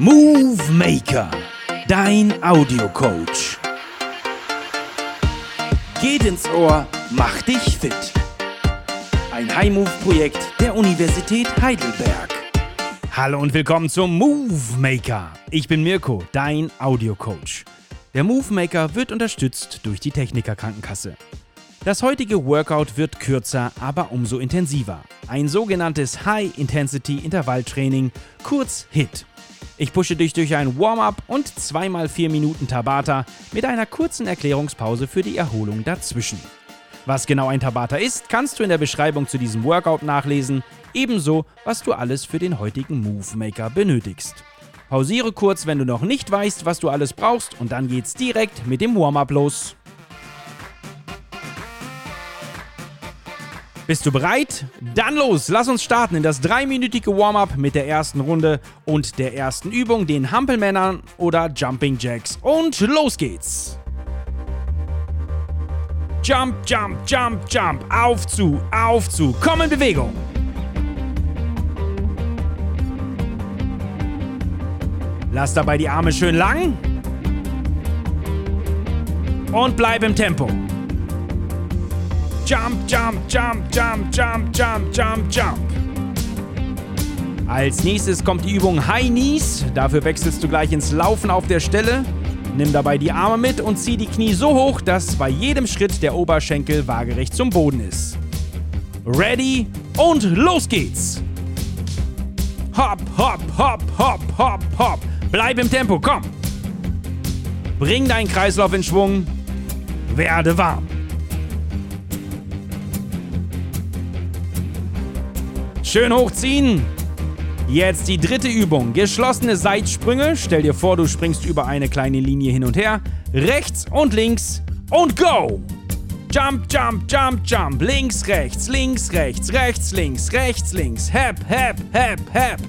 Movie Maker, dein Audiocoach. Geht ins Ohr, mach dich fit. Ein High-Move-Projekt der Universität Heidelberg. Hallo und willkommen zum Movie Maker. Ich bin Mirko, dein Audiocoach. Der Movie Maker wird unterstützt durch die Techniker Krankenkasse. Das heutige Workout wird kürzer, aber umso intensiver. Ein sogenanntes High-Intensity-Intervalltraining, kurz HIT. Ich pushe dich durch ein Warm-up und zweimal 4 Minuten Tabata mit einer kurzen Erklärungspause für die Erholung dazwischen. Was genau ein Tabata ist, kannst du in der Beschreibung zu diesem Workout nachlesen, ebenso was du alles für den heutigen Move Maker benötigst. Pausiere kurz, wenn du noch nicht weißt, was du alles brauchst und dann geht's direkt mit dem Warm-up los. Bist du bereit? Dann los, lass uns starten in das dreiminütige Warm-up mit der ersten Runde und der ersten Übung, den Hampelmännern oder Jumping Jacks. Und los geht's! Jump, jump, jump, jump, auf zu, auf zu, komm in Bewegung! Lass dabei die Arme schön lang und bleib im Tempo. Jump, jump, jump, jump, jump, jump, jump, jump. Als nächstes kommt die Übung High Knees. Dafür wechselst du gleich ins Laufen auf der Stelle. Nimm dabei die Arme mit und zieh die Knie so hoch, dass bei jedem Schritt der Oberschenkel waagerecht zum Boden ist. Ready und los geht's! Hopp, hopp, hopp, hopp, hopp, hopp. Bleib im Tempo, komm! Bring deinen Kreislauf in Schwung. Werde warm. Schön hochziehen. Jetzt die dritte Übung. Geschlossene Seitsprünge. Stell dir vor, du springst über eine kleine Linie hin und her. Rechts und links und go! Jump, jump, jump, jump. Links, rechts, links, rechts, rechts, links, rechts, links. Hep, hep, hep, hep.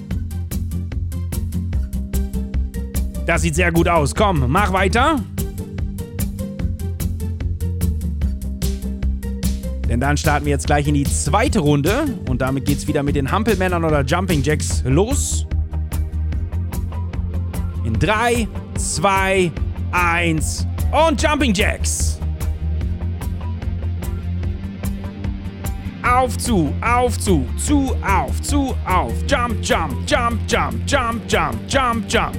Das sieht sehr gut aus. Komm, mach weiter. Denn dann starten wir jetzt gleich in die zweite Runde und damit geht es wieder mit den Hampelmännern oder Jumping Jacks los. In 3, 2, 1 und Jumping Jacks. Auf zu, auf zu, zu, auf, zu, auf. Jump, jump, jump, jump, jump, jump, jump, jump.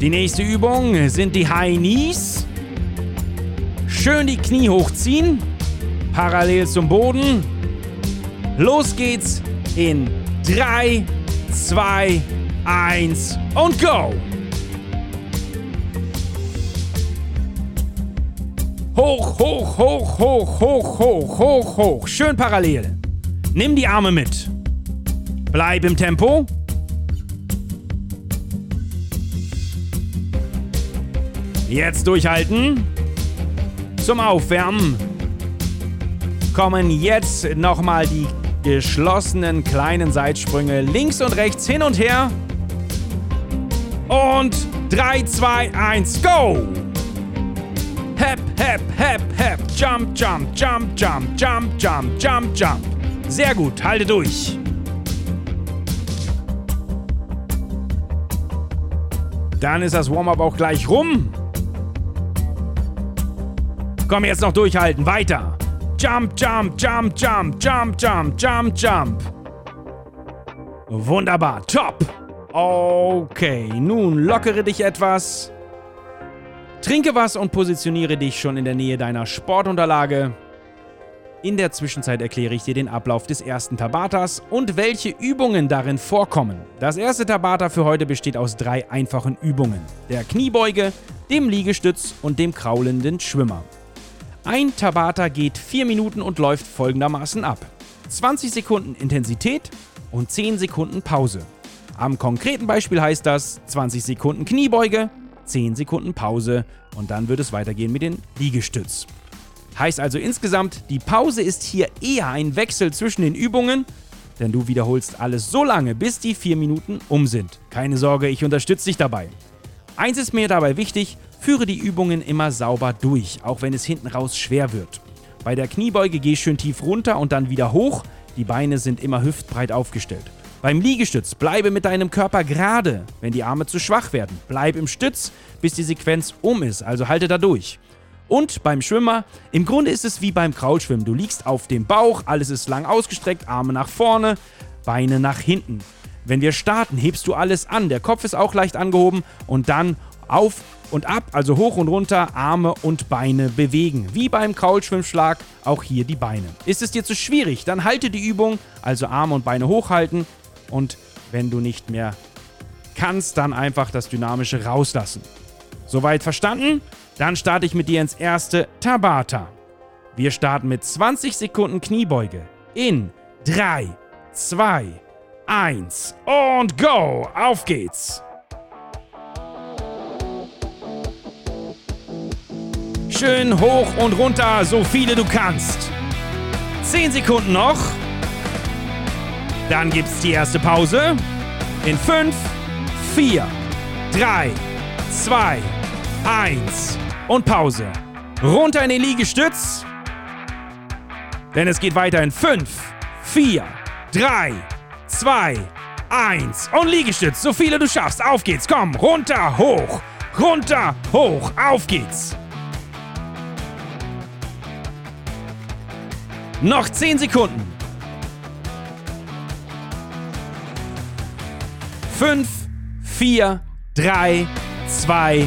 Die nächste Übung sind die High Knees. Schön die Knie hochziehen, parallel zum Boden. Los geht's in 3, 2, 1 und go! Hoch, hoch, hoch, hoch, hoch, hoch, hoch, hoch. Schön parallel. Nimm die Arme mit. Bleib im Tempo. Jetzt durchhalten. Zum Aufwärmen kommen jetzt nochmal die geschlossenen kleinen Seitsprünge links und rechts hin und her. Und 3, 2, 1, go! Hep, hep, hep, hep. Jump, jump, jump, jump, jump, jump, jump, jump. Sehr gut, halte durch. Dann ist das Warm-up auch gleich rum. Komm, jetzt noch durchhalten. Weiter. Jump, jump, jump, jump, jump, jump, jump, jump. Wunderbar. Top. Okay, nun lockere dich etwas. Trinke was und positioniere dich schon in der Nähe deiner Sportunterlage. In der Zwischenzeit erkläre ich dir den Ablauf des ersten Tabatas und welche Übungen darin vorkommen. Das erste Tabata für heute besteht aus drei einfachen Übungen. Der Kniebeuge, dem Liegestütz und dem kraulenden Schwimmer. Ein Tabata geht 4 Minuten und läuft folgendermaßen ab. 20 Sekunden Intensität und 10 Sekunden Pause. Am konkreten Beispiel heißt das 20 Sekunden Kniebeuge, 10 Sekunden Pause und dann wird es weitergehen mit dem Liegestütz. Heißt also insgesamt, die Pause ist hier eher ein Wechsel zwischen den Übungen, denn du wiederholst alles so lange, bis die 4 Minuten um sind. Keine Sorge, ich unterstütze dich dabei. Eins ist mir dabei wichtig, führe die Übungen immer sauber durch, auch wenn es hinten raus schwer wird. Bei der Kniebeuge geh schön tief runter und dann wieder hoch, die Beine sind immer hüftbreit aufgestellt. Beim Liegestütz bleibe mit deinem Körper gerade, wenn die Arme zu schwach werden. Bleib im Stütz, bis die Sequenz um ist, also halte da durch. Und beim Schwimmer, im Grunde ist es wie beim Kraulschwimmen. Du liegst auf dem Bauch, alles ist lang ausgestreckt, Arme nach vorne, Beine nach hinten. Wenn wir starten, hebst du alles an. Der Kopf ist auch leicht angehoben und dann auf und ab, also hoch und runter, Arme und Beine bewegen. Wie beim Kraulschwimmschlag, auch hier die Beine. Ist es dir zu schwierig, dann halte die Übung, also Arme und Beine hochhalten und wenn du nicht mehr kannst, dann einfach das Dynamische rauslassen. Soweit verstanden? Dann starte ich mit dir ins erste Tabata. Wir starten mit 20 Sekunden Kniebeuge. In 3, 2, 1 und go! Auf geht's! Schön hoch und runter, so viele du kannst. 10 Sekunden noch. Dann gibt's die erste Pause. In 5, 4, 3, 2, 1 und Pause. Runter in den Liegestütz. Denn es geht weiter in 5, 4, 3, 2, 1 und Liegestütz. So viele du schaffst. Auf geht's. Komm, runter, hoch. Runter, hoch. Auf geht's. Noch 10 Sekunden. 5, 4, 3, 2,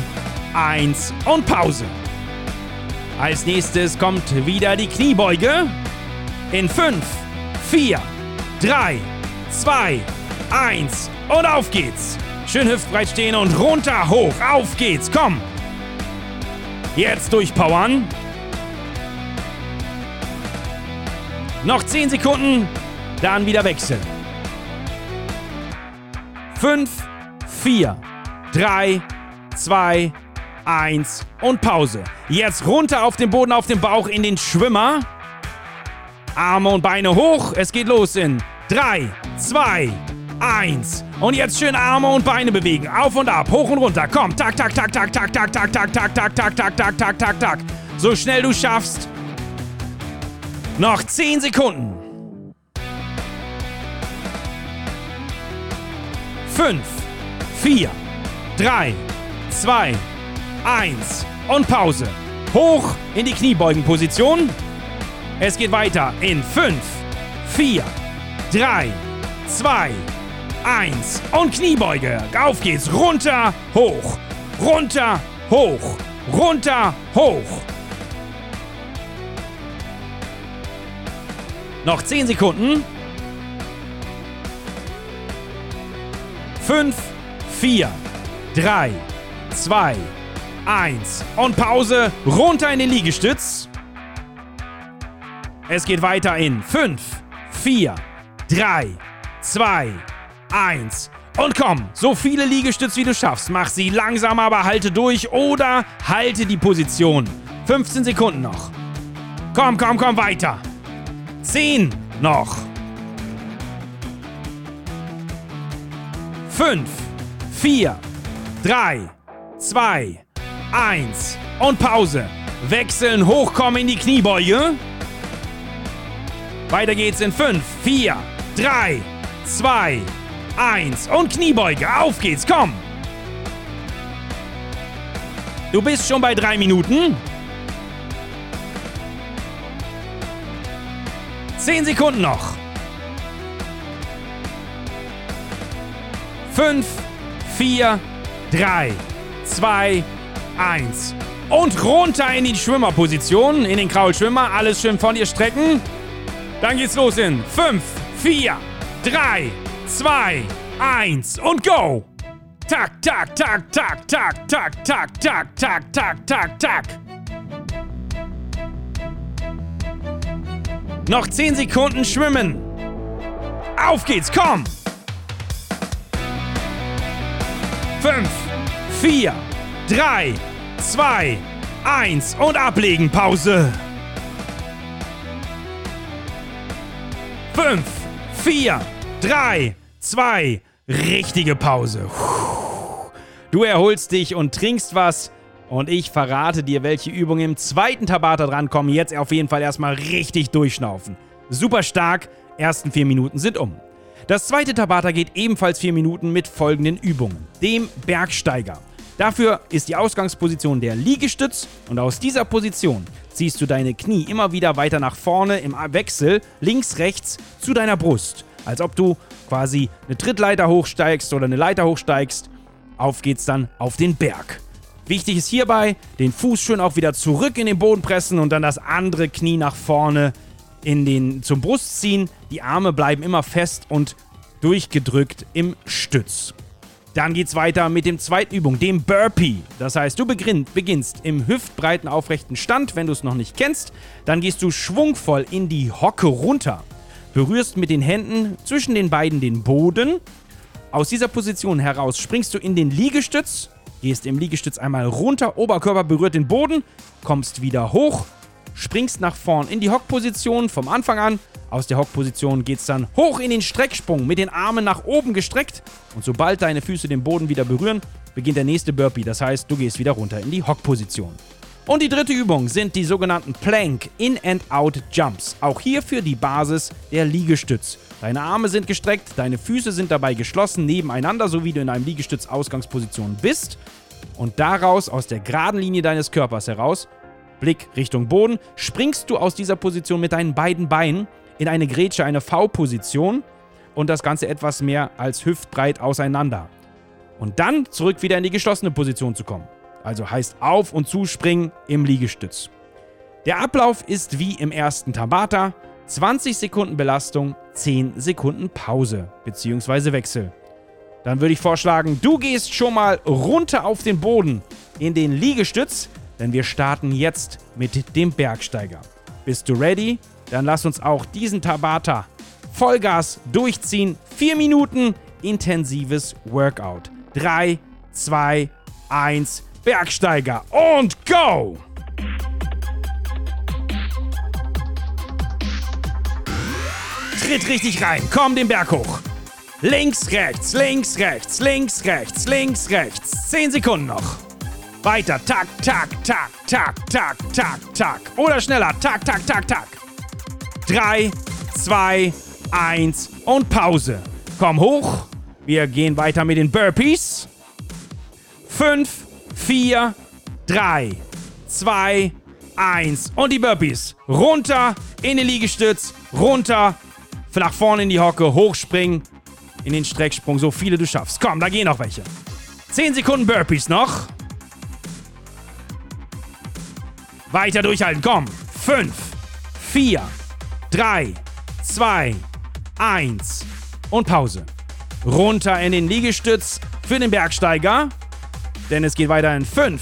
1 und Pause. Als nächstes kommt wieder die Kniebeuge. In 5, 4, 3, 2, 1 und auf geht's. Schön hüftbreit stehen und runter, hoch. Auf geht's, komm. Jetzt durchpowern. Noch 10 Sekunden, dann wieder wechseln. 5, 4, 3, 2, 1 und Pause. Jetzt runter auf den Boden, auf den Bauch in den Schwimmer. Arme und Beine hoch. Es geht los in 3, 2, 1. Und jetzt schön Arme und Beine bewegen. Auf und ab, hoch und runter. Komm, tak, tak, tak, tak, tak, tak, tak, tak, tak, tak, tak, tak, tak, tak, tak, tak. So schnell du schaffst. Noch 10 Sekunden. 5, 4, 3, 2, 1 und Pause. Hoch in die Kniebeugenposition. Es geht weiter in 5, 4, 3, 2, 1 und Kniebeuge. Auf geht's. Runter, hoch, runter, hoch, runter, hoch. Noch 10 Sekunden. 5, 4, 3, 2, 1 und Pause. Runter in den Liegestütz. Es geht weiter in 5, 4, 3, 2, 1 und komm, so viele Liegestütze wie du schaffst. Mach sie langsam, aber halte durch oder halte die Position. 15 Sekunden noch. Komm, komm, komm weiter. 10 noch. 5, 4, 3, 2, 1 und Pause. Wechseln, hochkommen in die Kniebeuge. Weiter geht's in 5, 4, 3, 2, 1 und Kniebeuge. Auf geht's, komm. Du bist schon bei 3 Minuten. 10 Sekunden noch. 5, 4, 3, 2, 1. Und runter in die Schwimmerposition, in den Kraulschwimmer. Alles schön von dir strecken. Dann geht's los in 5, 4, 3, 2, 1 und go! Tak, tak, tak, tak, tak, tak, tak, tak, tak, tak, tak, tak. Noch 10 Sekunden schwimmen. Auf geht's, komm! 5, 4, 3, 2, 1 und ablegen. Pause. 5, 4, 3, 2, richtige Pause. Du erholst dich und trinkst was. Und ich verrate dir, welche Übungen im zweiten Tabata drankommen. Jetzt auf jeden Fall erstmal richtig durchschnaufen. Super stark. Ersten vier Minuten sind um. Das zweite Tabata geht ebenfalls 4 Minuten mit folgenden Übungen. Dem Bergsteiger. Dafür ist die Ausgangsposition der Liegestütz und aus dieser Position ziehst du deine Knie immer wieder weiter nach vorne im Wechsel links, rechts zu deiner Brust. Als ob du quasi eine Trittleiter hochsteigst oder eine Leiter hochsteigst. Auf geht's dann auf den Berg. Wichtig ist hierbei, den Fuß schön auch wieder zurück in den Boden pressen und dann das andere Knie nach vorne in den, zum Brust ziehen. Die Arme bleiben immer fest und durchgedrückt im Stütz. Dann geht's weiter mit dem zweiten Übung, dem Burpee. Das heißt, du beginnst im hüftbreiten aufrechten Stand, wenn du es noch nicht kennst. Dann gehst du schwungvoll in die Hocke runter, berührst mit den Händen zwischen den beiden den Boden. Aus dieser Position heraus springst du in den Liegestütz, gehst im Liegestütz einmal runter, Oberkörper berührt den Boden, kommst wieder hoch, springst nach vorn in die Hockposition vom Anfang an. Aus der Hockposition geht es dann hoch in den Strecksprung mit den Armen nach oben gestreckt. Und sobald deine Füße den Boden wieder berühren, beginnt der nächste Burpee. Das heißt, du gehst wieder runter in die Hockposition. Und die dritte Übung sind die sogenannten Plank In-and-Out Jumps. Auch hierfür die Basis der Liegestütz. Deine Arme sind gestreckt, deine Füße sind dabei geschlossen nebeneinander, so wie du in einem Liegestütz-Ausgangsposition bist. Und daraus, aus der geraden Linie deines Körpers heraus, Blick Richtung Boden, springst du aus dieser Position mit deinen beiden Beinen in eine Grätsche, eine V-Position und das Ganze etwas mehr als hüftbreit auseinander. Und dann zurück wieder in die geschlossene Position zu kommen. Also heißt auf und zuspringen im Liegestütz. Der Ablauf ist wie im ersten Tabata. 20 Sekunden Belastung, 10 Sekunden Pause bzw. Wechsel. Dann würde ich vorschlagen, du gehst schon mal runter auf den Boden in den Liegestütz, denn wir starten jetzt mit dem Bergsteiger. Bist du ready? Dann lass uns auch diesen Tabata Vollgas durchziehen. Vier Minuten intensives Workout. 3, 2, 1, Bergsteiger und go! Tritt richtig rein, komm den Berg hoch. Links, rechts, links, rechts, links, rechts, links, rechts. Zehn Sekunden noch. Weiter. Tak, tak, tak, tak, tak, tak, tak. Oder schneller. Tak, tak, tak, tak. 3, 2, 1 und Pause. Komm hoch. Wir gehen weiter mit den Burpees. 5, 4, 3, 2, 1 und die Burpees. Runter in den Liegestütz, runter, nach vorne in die Hocke, hochspringen, in den Strecksprung, so viele du schaffst. Komm, da gehen noch welche. 10 Sekunden Burpees noch. Weiter durchhalten, komm. 5, 4, 3, 2, 1 und Pause. Runter in den Liegestütz für den Bergsteiger. Denn es geht weiter in 5,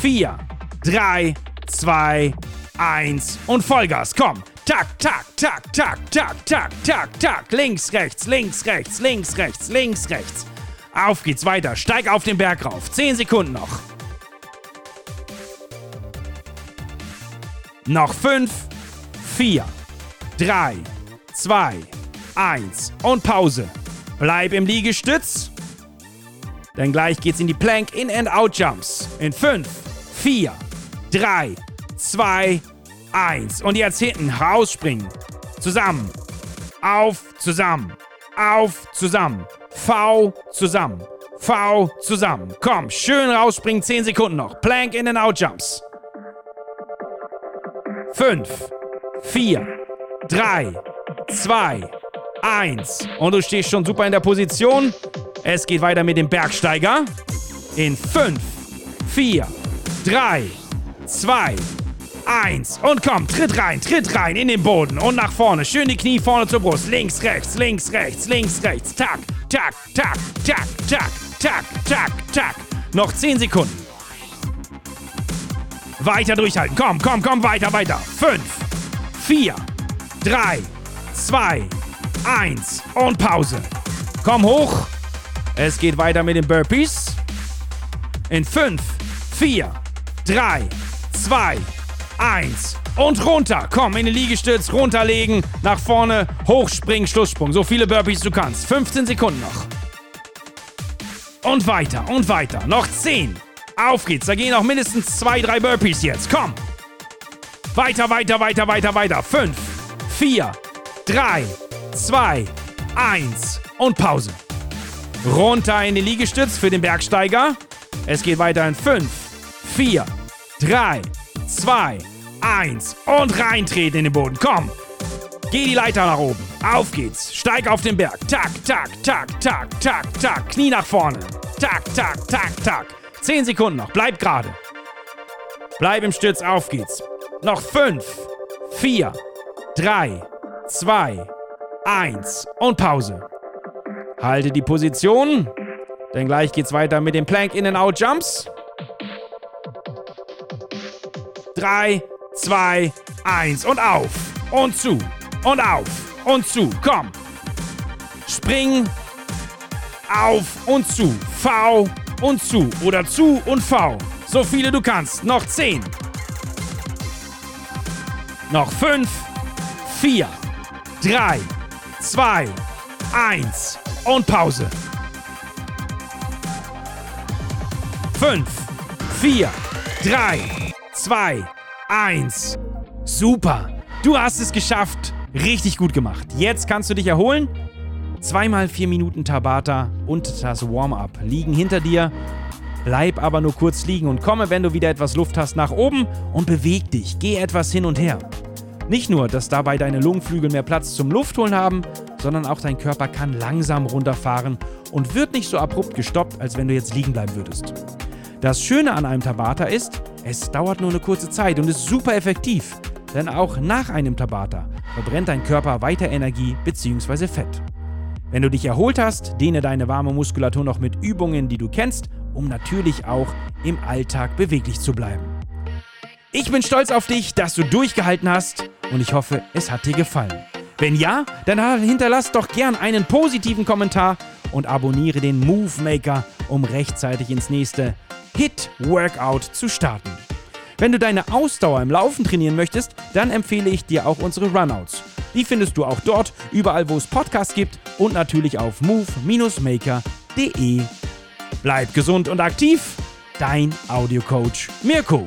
4, 3, 2, 1 und Vollgas. Komm. Tak, tak, tak, tak, tak, tak, tak, tak. Links, rechts, links, rechts, links, rechts, links, rechts. Auf geht's weiter. Steig auf den Berg rauf. 10 Sekunden noch. Noch 5, 4, 3, 2, 1 und Pause. Bleib im Liegestütz. Denn gleich geht's in die Plank In-and-Out Jumps. In 5, 4, 3, 2, 1. Und jetzt hinten rausspringen. Zusammen. Auf, zusammen. Auf, zusammen. V, zusammen. V, zusammen. Komm, schön rausspringen. 10 Sekunden noch. Plank In-and-Out Jumps. 5, 4, 3, 2, 1. Und du stehst schon super in der Position. Es geht weiter mit dem Bergsteiger. In 5, 4, 3, 2, 1. Und komm, tritt rein, tritt rein in den Boden und nach vorne. Schön die Knie vorne zur Brust. Links, rechts, links, rechts, links, rechts. Tak, tak, tak, tak, tak, tak, tak, tak. Noch 10 Sekunden. Weiter durchhalten. Komm, komm, komm, weiter, weiter. 5, 4, 3, 2, 1 und Pause. Komm hoch. Es geht weiter mit den Burpees. In 5, 4, 3, 2, 1 und runter. Komm, in den Liegestütz, runterlegen, nach vorne, hochspringen, Schlusssprung. So viele Burpees du kannst. 15 Sekunden noch. Und weiter und weiter. Noch 10, auf geht's. Da gehen noch mindestens zwei, drei Burpees jetzt. Komm. Weiter, weiter, weiter, weiter, weiter. Fünf, vier, drei, zwei, 1 und Pause. Runter in den Liegestütz für den Bergsteiger. Es geht weiter in 5, 4, 3, 2, 1 und reintreten in den Boden. Komm. Geh die Leiter nach oben. Auf geht's. Steig auf den Berg. Tak, tak, tak, tak, tak, tak. Knie nach vorne. Tak, tak, tak, tak. 10 Sekunden noch. Bleib gerade. Bleib im Stütz. Auf geht's. Noch 5, 4, 3, 2, 1 und Pause. Halte die Position, denn gleich geht's weiter mit den Plank In-and-Out Jumps. 3, 2, 1 und auf und zu und auf und zu. Komm. Spring auf und zu. V und zu oder zu und V. So viele du kannst. Noch 10. Noch 5, 4, 3, 2, 1 und Pause. 5, 4, 3, 2, 1. Super. Du hast es geschafft. Richtig gut gemacht. Jetzt kannst du dich erholen. Zweimal vier Minuten Tabata und das Warm-up liegen hinter dir. Bleib aber nur kurz liegen und komme, wenn du wieder etwas Luft hast, nach oben und beweg dich. Geh etwas hin und her. Nicht nur, dass dabei deine Lungenflügel mehr Platz zum Luftholen haben, sondern auch dein Körper kann langsam runterfahren und wird nicht so abrupt gestoppt, als wenn du jetzt liegen bleiben würdest. Das Schöne an einem Tabata ist, es dauert nur eine kurze Zeit und ist super effektiv. Denn auch nach einem Tabata verbrennt dein Körper weiter Energie bzw. Fett. Wenn du dich erholt hast, dehne deine warme Muskulatur noch mit Übungen, die du kennst, um natürlich auch im Alltag beweglich zu bleiben. Ich bin stolz auf dich, dass du durchgehalten hast und ich hoffe, es hat dir gefallen. Wenn ja, dann hinterlass doch gern einen positiven Kommentar und abonniere den Move Maker, um rechtzeitig ins nächste Hit-Workout zu starten. Wenn du deine Ausdauer im Laufen trainieren möchtest, dann empfehle ich dir auch unsere Runouts. Die findest du auch dort, überall wo es Podcasts gibt und natürlich auf move-maker.de. Bleib gesund und aktiv, dein Audiocoach Mirko.